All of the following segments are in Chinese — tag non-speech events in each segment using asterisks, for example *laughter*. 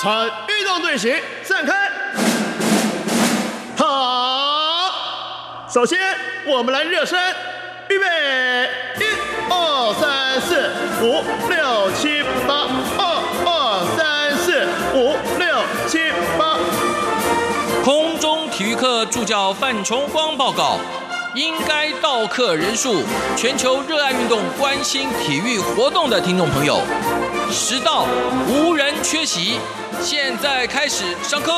参运动队形散开。好，首先我们来热身，预备，一、二、三、四、五、六、七、八，二、二、三、四、五、六、七、八。空中体育课助教范崇光报告：应该到课人数，全球热爱运动、关心体育活动的听众朋友，实到无人缺席。现在开始上课。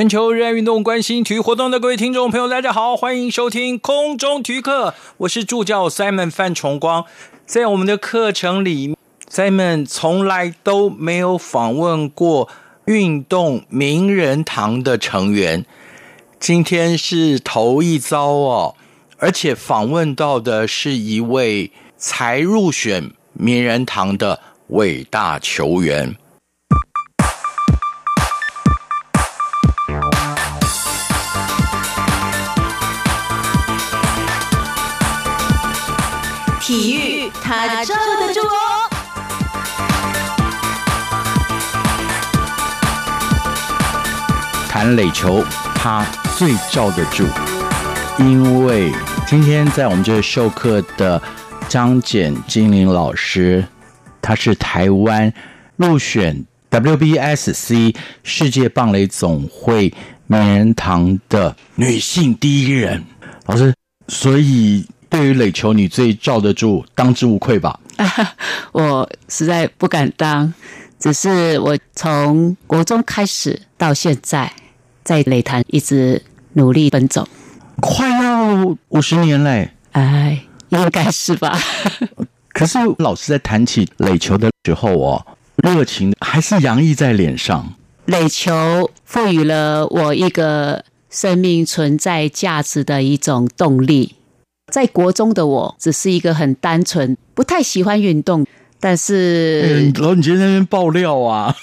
全球热爱运动、关心体育活动的各位听众朋友，大家好，欢迎收听空中体育课，我是助教 Simon 范崇光。在我们的课程里，Simon 从来都没有访问过运动名人堂的成员，今天是头一遭哦，而且访问到的是一位才入选名人堂的伟大球员。谈垒球，他最罩得住，因为今天在我们这授课的张简金玲老师，她是台湾入选 WBSC 世界棒垒总会名人堂的女性第一人。老师，所以对于垒球，你最罩得住，当之无愧吧？*laughs* 我实在不敢当，只是我从国中开始到现在，在垒坛一直努力奔走。快要五十年嘞！哎，应该是吧？*laughs* 可是老师在谈起垒球的时候哦，热情还是洋溢在脸上。垒球赋予了我一个生命存在价值的一种动力。在国中的我，只是一个很单纯、不太喜欢运动，但是嗯，老你今天在那边爆料啊？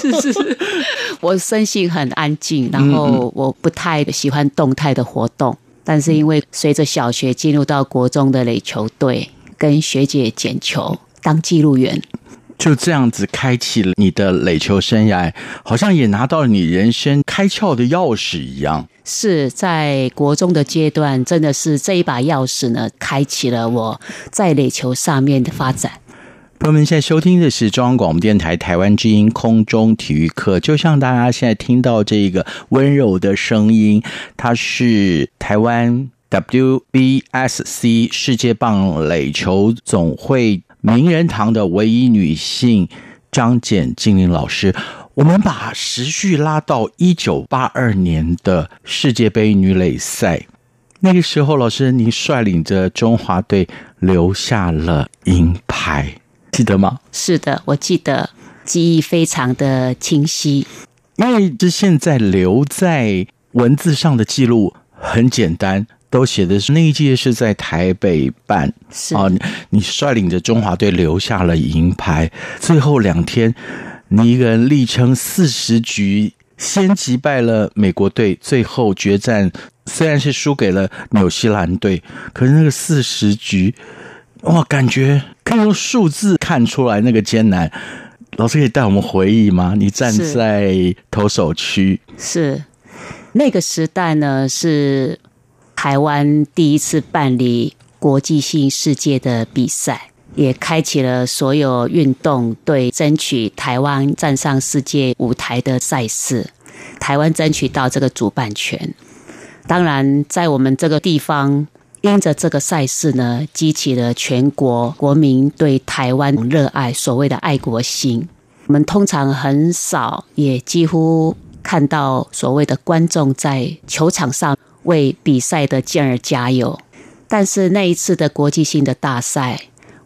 是 *laughs* 是是，*laughs* 我生性很安静，然后我不太喜欢动态的活动。但是因为随着小学进入到国中的垒球队，跟学姐捡球当记录员，就这样子开启了你的垒球生涯，好像也拿到了你人生开窍的钥匙一样。是在国中的阶段，真的是这一把钥匙呢，开启了我在垒球上面的发展。朋友们，现在收听的是中央广播电台台湾之音空中体育课。就像大家现在听到这个温柔的声音，它是台湾 WBSC 世界棒垒球总会名人堂的唯一女性张简静玲老师。我们把时序拉到一九八二年的世界杯女垒赛，那个时候，老师您率领着中华队留下了银牌。记得吗？是的，我记得，记忆非常的清晰。因为这现在留在文字上的记录很简单，都写的是那一届是在台北办是啊，你你率领着中华队留下了银牌，最后两天你一个人力撑四十局，先击败了美国队，最后决战虽然是输给了纽西兰队，可是那个四十局。哇，感觉可以用数字看出来那个艰难。老师可以带我们回忆吗？你站在投手区，是那个时代呢，是台湾第一次办理国际性世界的比赛，也开启了所有运动对争取台湾站上世界舞台的赛事。台湾争取到这个主办权，当然在我们这个地方。因着这个赛事呢，激起了全国国民对台湾热爱，所谓的爱国心。我们通常很少，也几乎看到所谓的观众在球场上为比赛的健儿加油。但是那一次的国际性的大赛，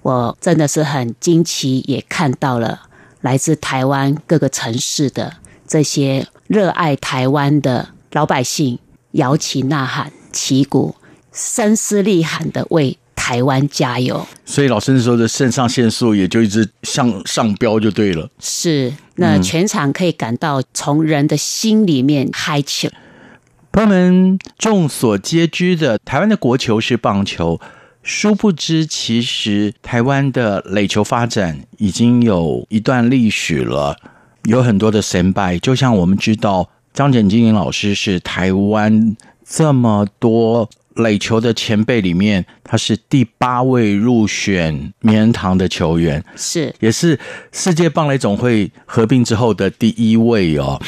我真的是很惊奇，也看到了来自台湾各个城市的这些热爱台湾的老百姓摇旗呐喊、旗鼓。声嘶力喊的为台湾加油。所以老师那时候的肾上腺素也就一直向上飙就对了。是，那全场可以感到从人的心里面嗨起来。朋友们众所皆知的，台湾的国球是棒球。殊不知，其实台湾的垒球发展已经有一段历史了，有很多的神拜。就像我们知道，张简金老师是台湾这么多垒球的前辈里面，他是第八位入选名人堂的球员，是也是世界棒垒总会合并之后的第一位哦。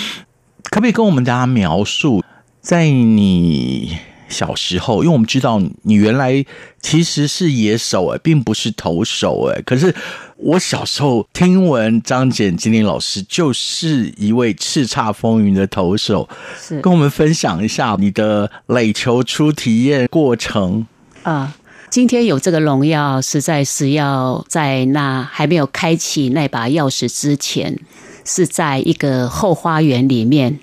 可不可以跟我们大家描述，在你？小时候，因为我们知道你原来其实是野手哎，并不是投手哎。可是我小时候听闻张简金玲老师就是一位叱咤风云的投手，是跟我们分享一下你的垒球初体验过程啊。今天有这个荣耀，实在是要在那还没有开启那把钥匙之前，是在一个后花园里面，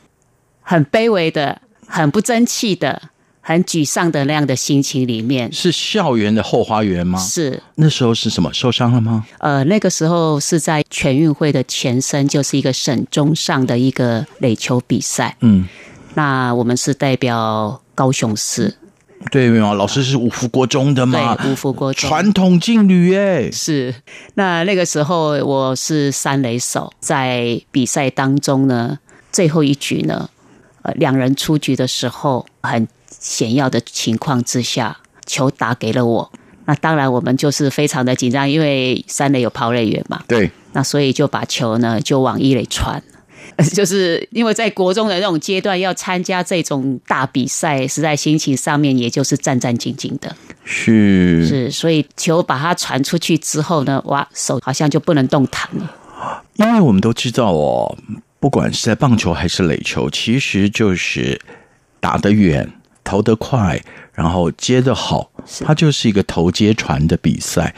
很卑微的，很不争气的。很沮丧的那样的心情里面，是校园的后花园吗？是那时候是什么受伤了吗？呃，那个时候是在全运会的前身，就是一个省中上的一个垒球比赛。嗯，那我们是代表高雄市，对吗？老师是五福国中的嘛？对，五福国中传统劲旅哎。是那那个时候我是三垒手，在比赛当中呢，最后一局呢，呃，两人出局的时候很。险要的情况之下，球打给了我。那当然，我们就是非常的紧张，因为三垒有跑垒员嘛。对。那所以就把球呢就往一垒传，*laughs* 就是因为在国中的那种阶段要参加这种大比赛，实在心情上面也就是战战兢兢的。是是，所以球把它传出去之后呢，哇，手好像就不能动弹了。因为我们都知道哦，不管是在棒球还是垒球，其实就是打得远。投得快，然后接得好，它就是一个投接传的比赛。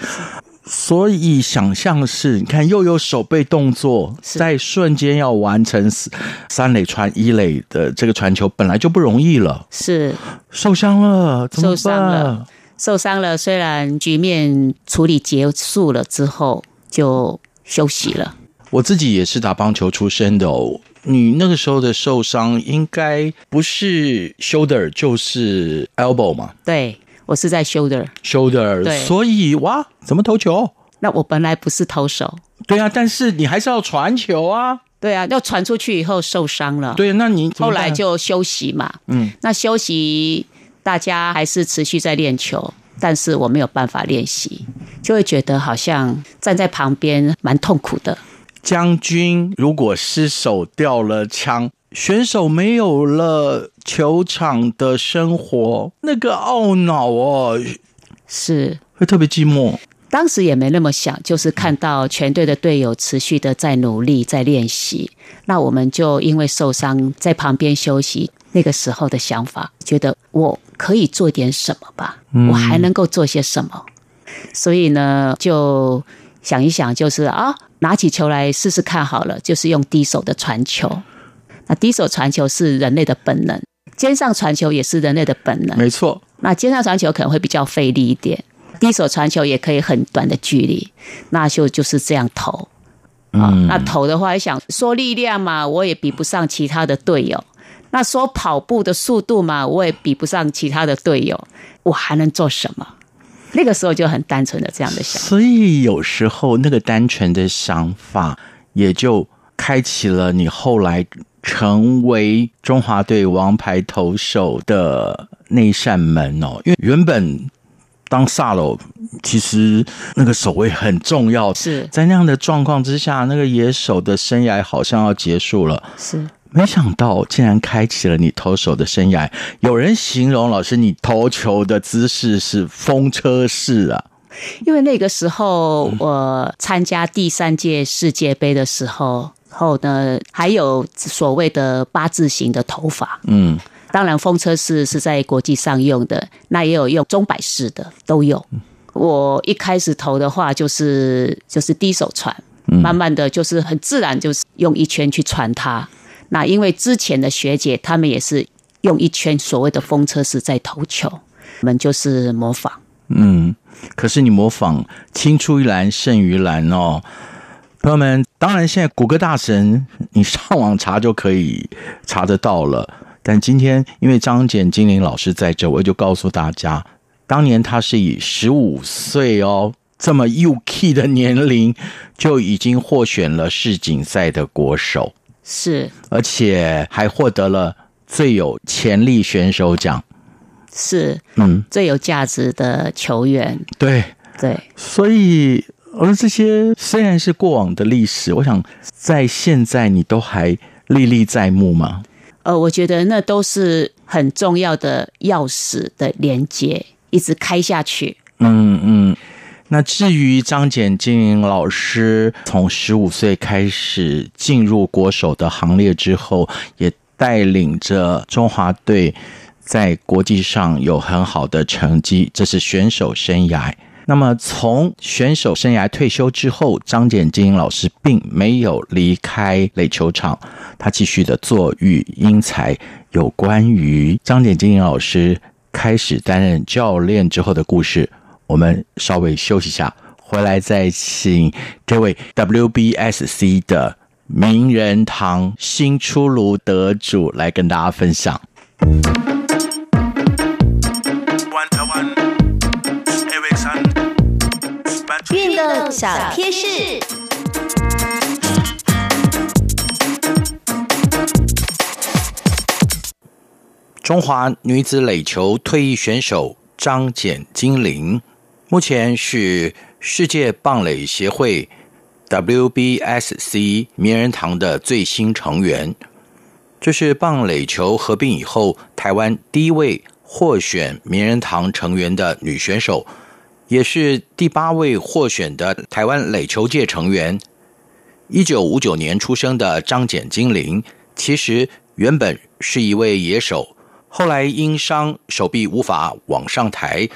所以想象是，你看又有手背动作，在瞬间要完成三垒传一垒的这个传球，本来就不容易了。是受伤了，受伤了，受伤了。虽然局面处理结束了之后就休息了。我自己也是打棒球出身的哦。你那个时候的受伤应该不是 shoulder 就是 elbow 嘛？对，我是在 shoulder，shoulder。对，所以哇，怎么投球？那我本来不是投手。对啊，但是你还是要传球啊。对啊，要传出去以后受伤了。对，那你后来就休息嘛。嗯，那休息，大家还是持续在练球，但是我没有办法练习，就会觉得好像站在旁边蛮痛苦的。将军如果失手掉了枪，选手没有了球场的生活，那个懊恼哦，是会特别寂寞。当时也没那么想，就是看到全队的队友持续的在努力在练习，那我们就因为受伤在旁边休息。那个时候的想法，觉得我可以做点什么吧，我还能够做些什么，所以呢，就想一想，就是啊。拿起球来试试看好了，就是用低手的传球。那低手传球是人类的本能，肩上传球也是人类的本能。没错。那肩上传球可能会比较费力一点，低手传球也可以很短的距离，那就就是这样投。啊，那投的话，想说力量嘛，我也比不上其他的队友；那说跑步的速度嘛，我也比不上其他的队友。我还能做什么？那个时候就很单纯的这样的想，所以有时候那个单纯的想法也就开启了你后来成为中华队王牌投手的那扇门哦。因为原本当萨罗其实那个守卫很重要，是在那样的状况之下，那个野手的生涯好像要结束了，是。没想到竟然开启了你投手的生涯。有人形容老师你投球的姿势是风车式啊，因为那个时候我参加第三届世界杯的时候，后呢还有所谓的八字形的头法。嗯，当然风车式是在国际上用的，那也有用钟摆式的都有。我一开始投的话就是就是低手传，慢慢的就是很自然就是用一圈去传它。那因为之前的学姐她们也是用一圈所谓的风车式在投球，我们就是模仿。嗯，可是你模仿青出于蓝胜于蓝哦，朋友们。当然，现在谷歌大神你上网查就可以查得到了。但今天因为张简金玲老师在这，我就告诉大家，当年他是以十五岁哦这么幼 k 的年龄就已经获选了世锦赛的国手，是，而且还获得了最有潜力选手奖，是，嗯，最有价值的球员。对，对，所以。而这些虽然是过往的历史，我想在现在你都还历历在目吗？呃，我觉得那都是很重要的钥匙的连接，一直开下去。嗯嗯。那至于张简金老师从十五岁开始进入国手的行列之后，也带领着中华队在国际上有很好的成绩，这是选手生涯。那么，从选手生涯退休之后，张简金老师并没有离开垒球场，他继续的做育英才。有关于张简金老师开始担任教练之后的故事，我们稍微休息一下，回来再请这位 WBSC 的名人堂新出炉得主来跟大家分享。运动小贴士。中华女子垒球退役选手张简金玲，目前是世界棒垒协会 WBSC 名人堂的最新成员。这是棒垒球合并以后，台湾第一位获选名人堂成员的女选手。也是第八位获选的台湾垒球界成员。一九五九年出生的张简金玲，其实原本是一位野手，后来因伤手臂无法往上抬，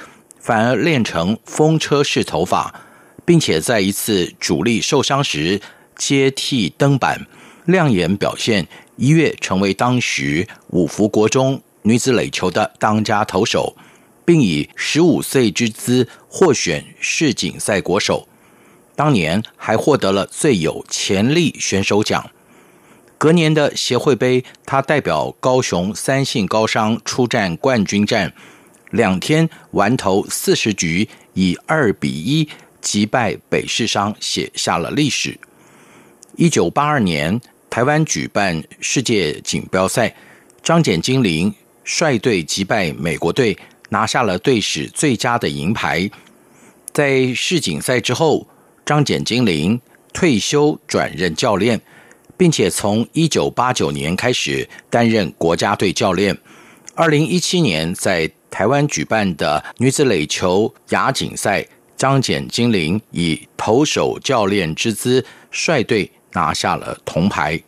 反而练成风车式头法，并且在一次主力受伤时接替登板，亮眼表现，一跃成为当时五福国中女子垒球的当家投手。并以十五岁之姿获选世锦赛国手，当年还获得了最有潜力选手奖。隔年的协会杯，他代表高雄三信高商出战冠军战，两天完投四十局，以二比一击败北市商，写下了历史。一九八二年，台湾举办世界锦标赛，张简金玲率队击败美国队。拿下了队史最佳的银牌。在世锦赛之后，张简金玲退休转任教练，并且从一九八九年开始担任国家队教练。二零一七年在台湾举办的女子垒球亚锦赛，张简金玲以投手教练之姿率队拿下了铜牌。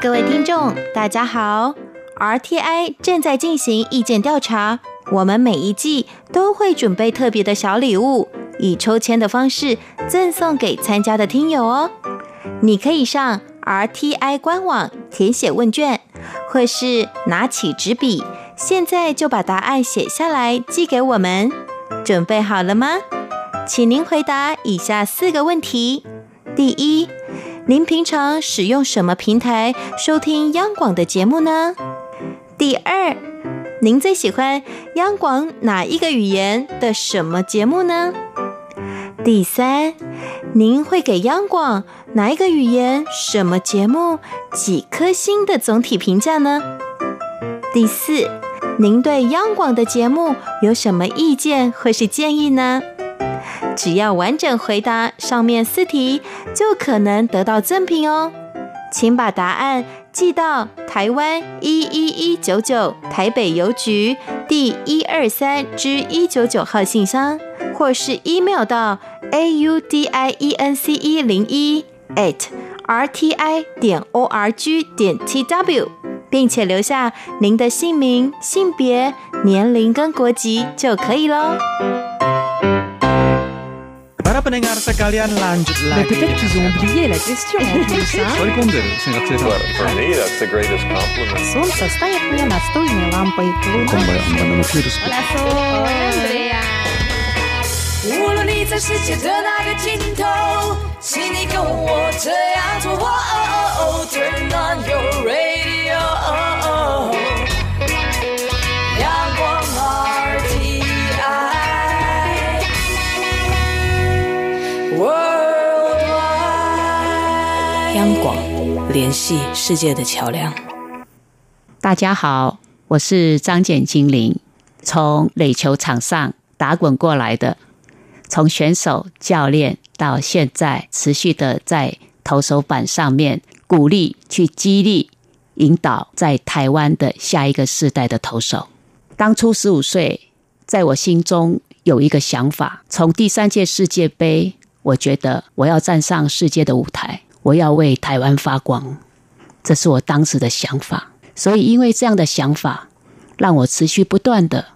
各位听众，大家好！RTI 正在进行意见调查，我们每一季都会准备特别的小礼物，以抽签的方式赠送给参加的听友哦。你可以上 RTI 官网填写问卷，或是拿起纸笔，现在就把答案写下来寄给我们。准备好了吗？请您回答以下四个问题：第一。您平常使用什么平台收听央广的节目呢？第二，您最喜欢央广哪一个语言的什么节目呢？第三，您会给央广哪一个语言什么节目几颗星的总体评价呢？第四，您对央广的节目有什么意见或是建议呢？只要完整回答上面四题，就可能得到赠品哦。请把答案寄到台湾一一一九九台北邮局第一二三之一九九号信箱，或是 email 到 a u d i e n c e 零一 at r t i 点 o r g 点 t w，并且留下您的姓名、性别、年龄跟国籍就可以喽。pendengar sekalian lanjut Mais lagi. peut-être qu'ils ont oublié la question *laughs* en plus, hein. Sorry sen kaksi Well, for me, that's the greatest compliment. Солнце стоит мне настольной лампой. Луна 无论你在世界的哪个尽头，请你跟我这样做。哦哦哦 Turn on your radio， 央广，联系世界的桥梁。大家好，我是张简精灵，从垒球场上打滚过来的，从选手、教练到现在持续的在投手板上面鼓励、去激励、引导在台湾的下一个世代的投手。当初十五岁，在我心中有一个想法，从第三届世界杯，我觉得我要站上世界的舞台，我要为台湾发光。这是我当时的想法。所以，因为这样的想法，让我持续不断的，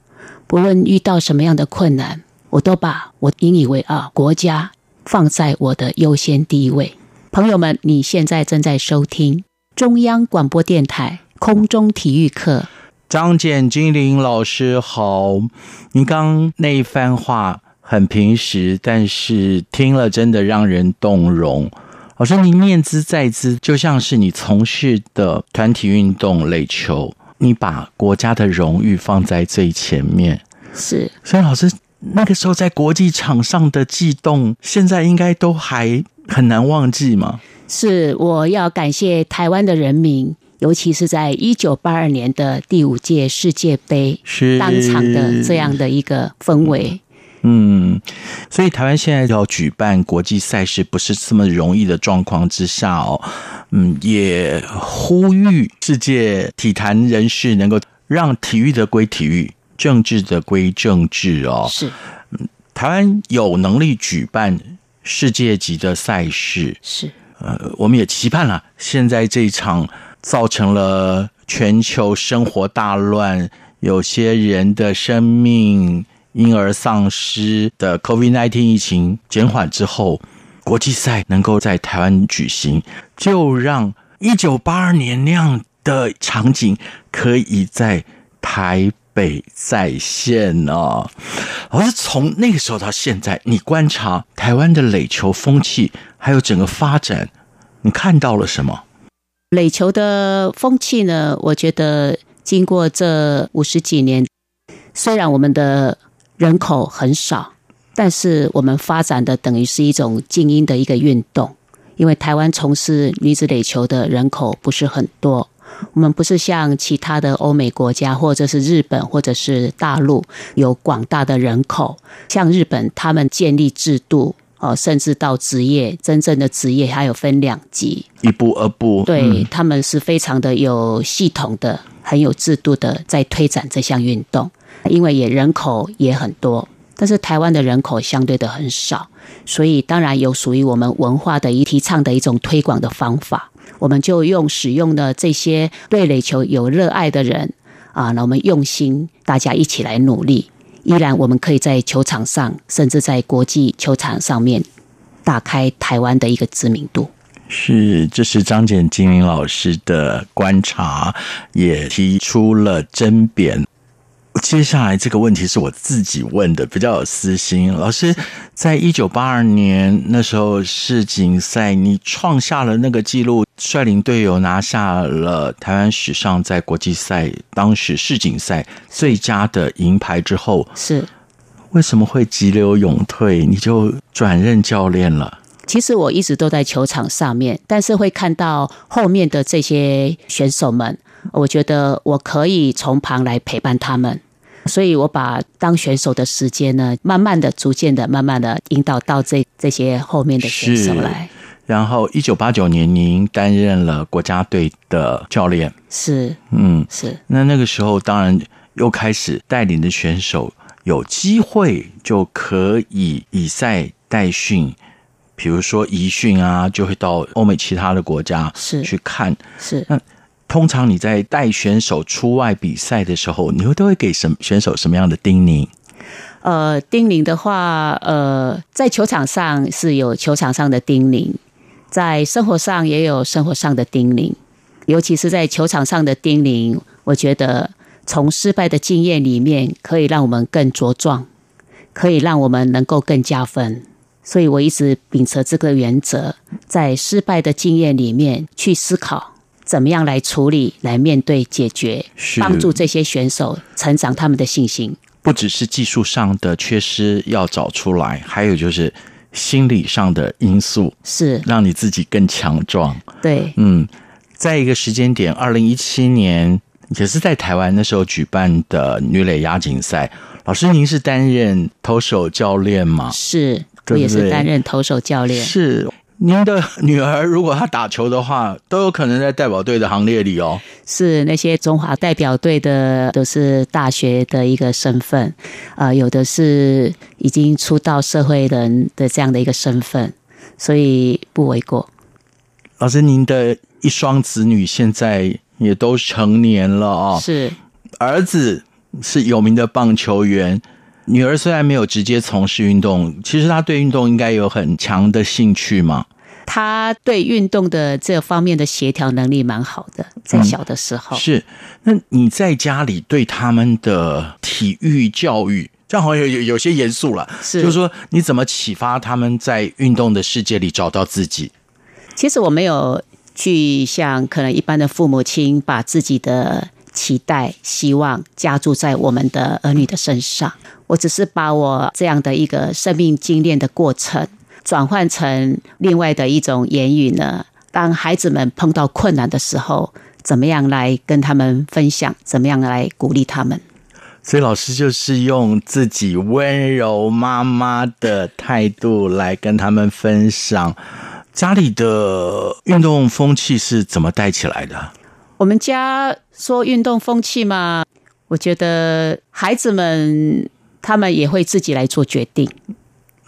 不论遇到什么样的困难，我都把我引以为傲国家放在我的优先第一位。朋友们，你现在正在收听中央广播电台空中体育课。张简精灵老师好，您刚那一番话很平实，但是听了真的让人动容。老师，您念兹在兹，就像是你从事的团体运动垒球，你把国家的荣誉放在最前面。是，所以老师那个时候在国际场上的悸动，现在应该都还很难忘记吗？是，我要感谢台湾的人民，尤其是在一九八二年的第五届世界杯是当场的这样的一个氛围。嗯，所以台湾现在要举办国际赛事，不是这么容易的状况之下哦。嗯，也呼吁世界体坛人士能够让体育的归体育，政治的归政治哦。是台湾有能力举办世界级的赛事，是，呃，我们也期盼了。现在这一场造成了全球生活大乱，有些人的生命因而丧失的 COVID-19 疫情减缓之后，国际赛能够在台湾举行，就让一九八二年那样的场景可以在台北再现哦。而是从那个时候到现在，你观察台湾的垒球风气，还有整个发展，你看到了什么？垒球的风气呢？我觉得经过这五十几年，虽然我们的人口很少，但是我们发展的等于是一种精英的一个运动。因为台湾从事女子垒球的人口不是很多，我们不是像其他的欧美国家，或者是日本，或者是大陆有广大的人口。像日本，他们建立制度。哦，甚至到职业，真正的职业还有分两级，一步二步，对、嗯他们是非常的有系统的、很有制度的在推展这项运动，因为也人口也很多，但是台湾的人口相对的很少，所以当然有属于我们文化的一提倡的一种推广的方法，我们就用使用的这些对垒球有热爱的人啊，那我们用心，大家一起来努力。依然，我们可以在球场上，甚至在国际球场上面，打开台湾的一个知名度。是，这是张简精灵老师的观察，也提出了争辩。接下来这个问题是我自己问的，比较有私心。老师，在一九八二年那时候世锦赛，你创下了那个纪录，率领队友拿下了台湾史上在国际赛当时世锦赛最佳的银牌之后，是为什么会急流勇退？你就转任教练了？其实我一直都在球场上面，但是会看到后面的这些选手们，我觉得我可以从旁来陪伴他们，所以我把当选手的时间呢，慢慢的、逐渐的、慢慢的引导到这这些后面的选手来。然后，一九八九年您担任了国家队的教练，是嗯，是。那那个时候，当然又开始带领的选手有机会就可以以赛代训，比如说移训啊，就会到欧美其他的国家是去看。是那通常你在带选手出外比赛的时候，你会都会给什选手什么样的叮咛？呃，叮咛的话，呃，在球场上是有球场上的叮咛，在生活上也有生活上的叮咛，尤其是在球场上的叮咛，我觉得从失败的经验里面，可以让我们更茁壮，可以让我们能够更加分。所以我一直秉持这个原则，在失败的经验里面去思考，怎么样来处理、来面对、解决，帮助这些选手成长他们的信心。不只是技术上的缺失要找出来，还有就是心理上的因素，是让你自己更强壮。对，嗯，在一个时间点，二零一七年也是在台湾那时候举办的女垒亚锦赛。老师，您是担任投手教练吗？是我也是担任投手教练。是。您的女儿如果她打球的话，都有可能在代表队的行列里哦。是那些中华代表队的，都是大学的一个身份，呃，有的是已经出道社会人的这样的一个身份，所以不为过。老师，您的一双子女现在也都成年了哦。是儿子是有名的棒球员，女儿虽然没有直接从事运动，其实她对运动应该有很强的兴趣嘛。她对运动的这方面的协调能力蛮好的，在小的时候、是，那你在家里对他们的体育教育，这样好像有有有些严肃了，是就是说你怎么启发他们在运动的世界里找到自己？其实我没有去像可能一般的父母亲把自己的期待、希望加注在我们的儿女的身上，我只是把我这样的一个生命经验的过程转换成另外的一种言语呢。当孩子们碰到困难的时候，怎么样来跟他们分享？怎么样来鼓励他们？所以老师就是用自己温柔妈妈的态度来跟他们分享家里的运动风气是怎么带起来的。我们家说运动风气嘛，我觉得孩子们他们也会自己来做决定。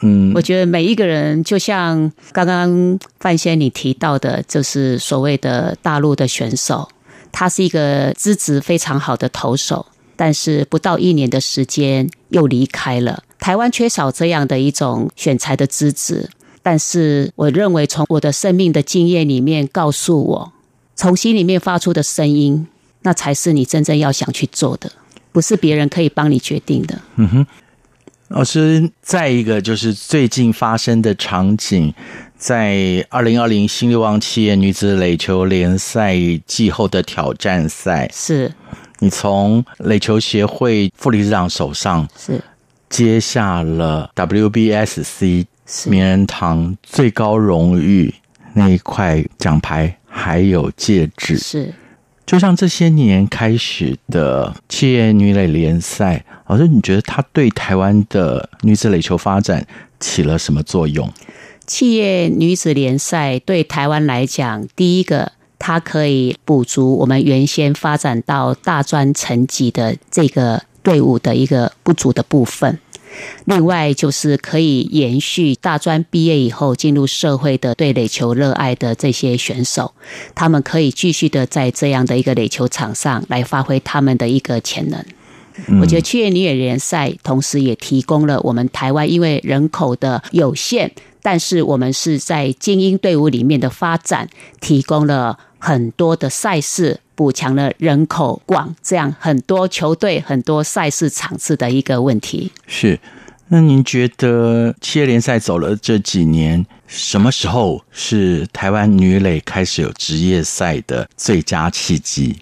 嗯，我觉得每一个人，就像刚刚范先你提到的，就是所谓的大陆的选手，他是一个资质非常好的投手，但是不到一年的时间又离开了。台湾缺少这样的一种选材的资质，但是我认为从我的生命的经验里面告诉我，从心里面发出的声音，那才是你真正要想去做的，不是别人可以帮你决定的。嗯哼，老师，再一个就是最近发生的场景，在二零二零新六旺企业女子垒球联赛季后的挑战赛，是。你从垒球协会副理事长手上是。接下了 WBSC 名人堂最高荣誉那一块奖牌，还有戒指。是。就像这些年开始的企业女垒联赛，老师，你觉得它对台湾的女子垒球发展起了什么作用？企业女子联赛对台湾来讲，第一个，它可以补足我们原先发展到大专层级的这个队伍的一个不足的部分。另外，就是可以延续大专毕业以后进入社会的对垒球热爱的这些选手，他们可以继续的在这样的一个垒球场上来发挥他们的一个潜能。我觉得七月女垒联赛同时也提供了我们台湾因为人口的有限，但是我们是在精英队伍里面的发展，提供了很多的赛事，补强了人口广这样很多球队、很多赛事场次的一个问题。是，那您觉得企业联赛走了这几年，什么时候是台湾女垒开始有职业赛的最佳契机？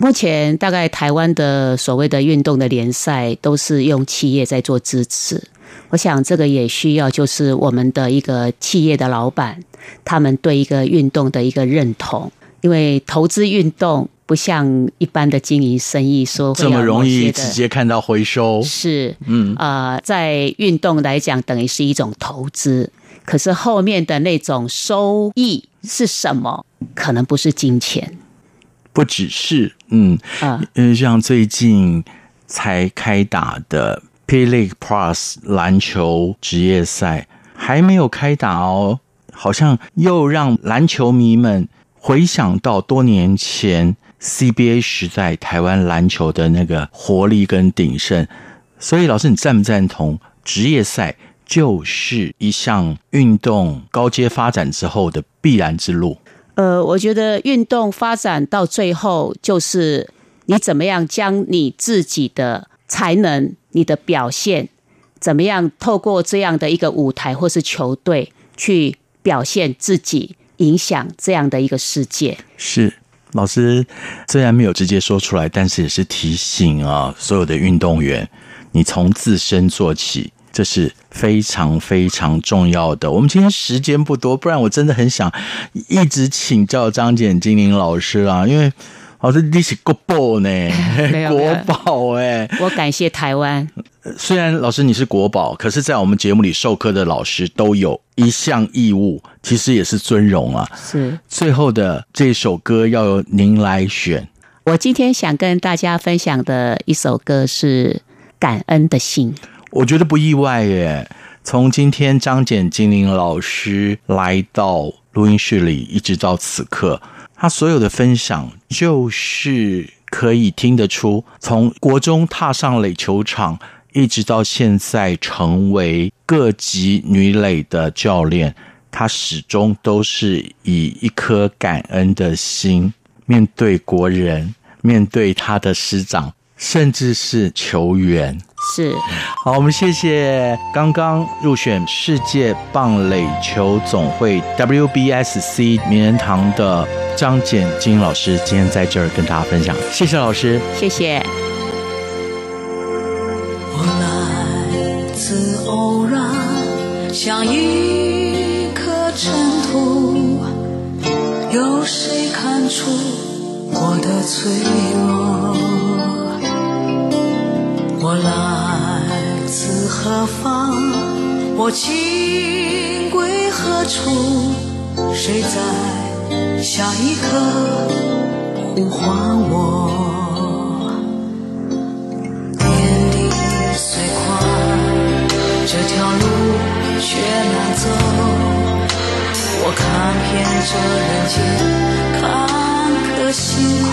目前大概台湾的所谓的运动的联赛都是用企业在做支持，我想这个也需要就是我们的一个企业的老板，他们对一个运动的一个认同，因为投资运动不像一般的经营生意说这么容易直接看到回收？是，嗯呃，在运动来讲，等于是一种投资，可是后面的那种收益是什么？可能不是金钱不只是，嗯，啊、呃，像最近才开打的 P League Plus 篮球职业赛还没有开打哦，好像又让篮球迷们回想到多年前 CBA 时代台湾篮球的那个活力跟鼎盛。所以，老师，你赞不赞同职业赛就是一项运动高阶发展之后的必然之路？呃，我觉得运动发展到最后，就是你怎么样将你自己的才能、你的表现，怎么样透过这样的一个舞台或是球队去表现自己，影响这样的一个世界。是。老师虽然没有直接说出来，但是也是提醒啊，所有的运动员，你从自身做起，这是非常非常重要的。我们今天时间不多，不然我真的很想一直请教张简精灵老师啊，因为老师你是国宝呢，*laughs* 国宝哎，我感谢台湾。虽然老师你是国宝，可是，在我们节目里授课的老师都有一项义务，其实也是尊荣啊。是最后的这首歌要由您来选。我今天想跟大家分享的一首歌是《感恩的心》。我觉得不意外耶。从今天张简精灵老师来到录音室里，一直到此刻，他所有的分享就是可以听得出，从国中踏上垒球场。一直到现在成为各级女垒的教练，他始终都是以一颗感恩的心面对国人，面对他的师长，甚至是球员。是好，我们谢谢刚刚入选世界棒垒球总会 WBSC 名人堂的张简金老师，今天在这儿跟大家分享，谢谢老师，谢谢。我来自偶然像一颗尘土，有谁看出我的脆弱？我来自何方？我情归何处？谁在下一刻呼唤我？天地虽宽这条路却难走，我看遍这人间坎坷辛苦，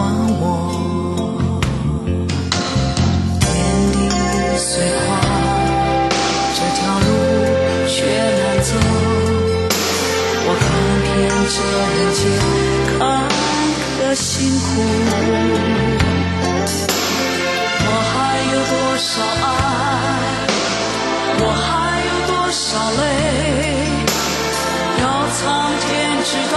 还我天地虽宽这条路却难走我看遍这人间坎坷辛苦我还有多少爱？我还有多少泪？要苍天知道